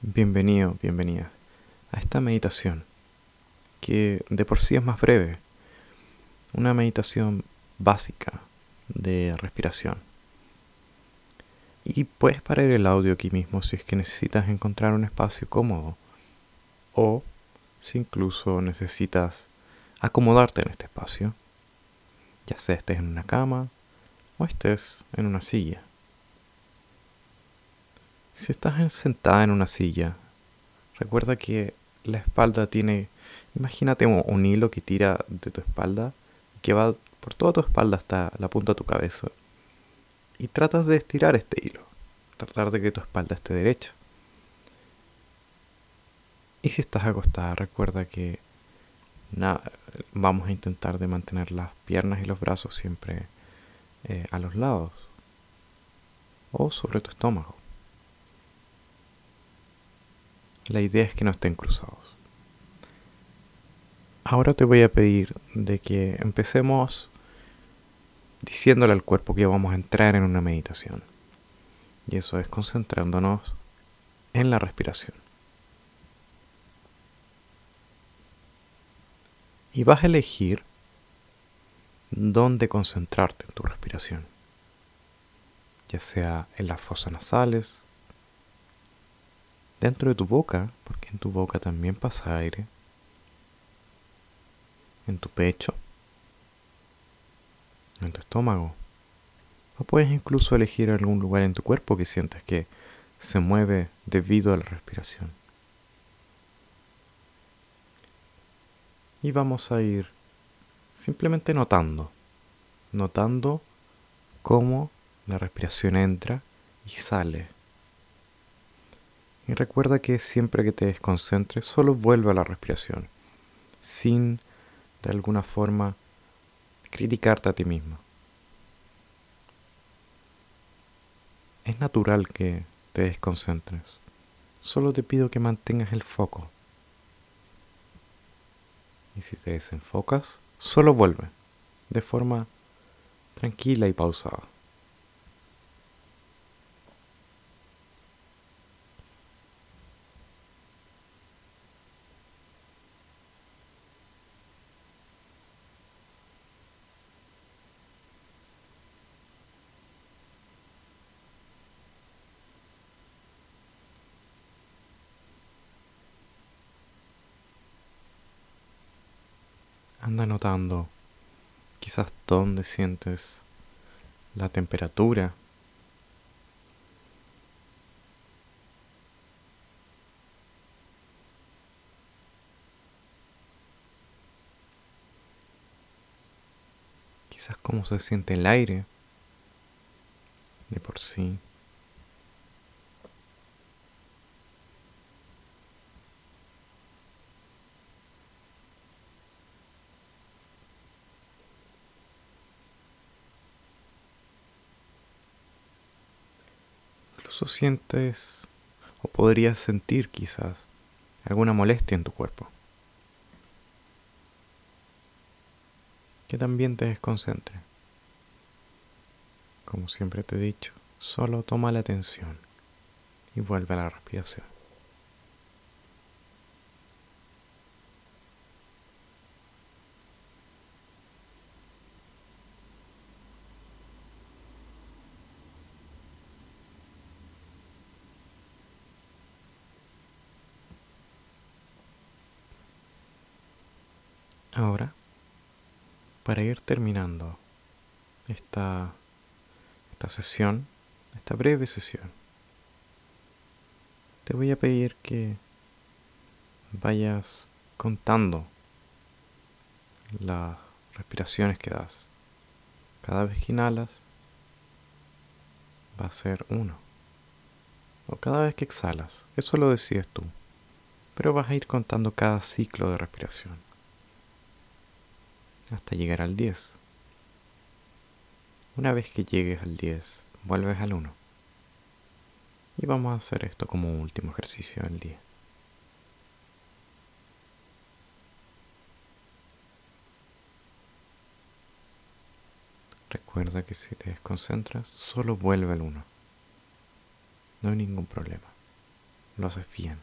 Bienvenido, bienvenida a esta meditación que de por sí es más breve. Una meditación básica de respiración. Y puedes parar el audio aquí mismo si es que necesitas encontrar un espacio cómodo o si incluso necesitas acomodarte en este espacio, ya sea estés en una cama o estés en una silla. Si estás sentada en una silla, recuerda que la espalda tiene, imagínate un, hilo que tira de tu espalda, que va por toda tu espalda hasta la punta de tu cabeza. Y tratas de estirar este hilo, tratar de que tu espalda esté derecha. Y si estás acostada, recuerda que vamos a intentar de mantener las piernas y los brazos siempre eh, a los lados o sobre tu estómago. La idea es que no estén cruzados. Ahora te voy a pedir de que empecemos diciéndole al cuerpo que vamos a entrar en una meditación. Y eso es concentrándonos en la respiración. Y vas a elegir dónde concentrarte en tu respiración. Ya sea en las fosas nasales, dentro de tu boca, porque en tu boca también pasa aire, en tu pecho, en tu estómago. O puedes incluso elegir algún lugar en tu cuerpo que sientas que se mueve debido a la respiración. Y vamos a ir simplemente notando, notando cómo la respiración entra y sale y recuerda que siempre que te desconcentres, solo vuelve a la respiración, sin de alguna forma criticarte a ti mismo. Es natural que te desconcentres. Solo te pido que mantengas el foco. Y si te desenfocas, solo vuelve, de forma tranquila y pausada. Anda notando quizás dónde sientes la temperatura. Quizás cómo se siente el aire de por sí. Sientes o podrías sentir quizás alguna molestia en tu cuerpo. Que también te desconcentre. Como siempre te he dicho, solo toma la atención y vuelve a la respiración. Ahora, para ir terminando esta, esta sesión, esta breve sesión, te voy a pedir que vayas contando las respiraciones que das. Cada vez que inhalas va a ser uno. O cada vez que exhalas. Eso lo decides tú. Pero vas a ir contando cada ciclo de respiración hasta llegar al 10. Una vez que llegues al 10, vuelves al 1. Y vamos a hacer esto como último ejercicio del día. Recuerda que si te desconcentras, solo vuelve al 1. No hay ningún problema. lo haces bien.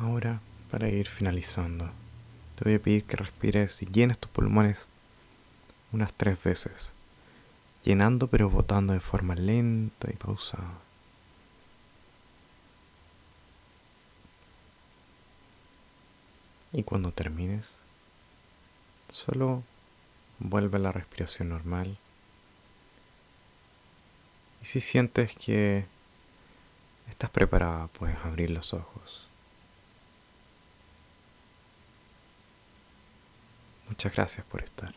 Ahora, para ir finalizando, te voy a pedir que respires y llenes tus pulmones unas tres veces, llenando pero botando de forma lenta y pausada. Y cuando termines, solo vuelve a la respiración normal. Y si sientes que estás preparada, puedes abrir los ojos. Muchas gracias por estar.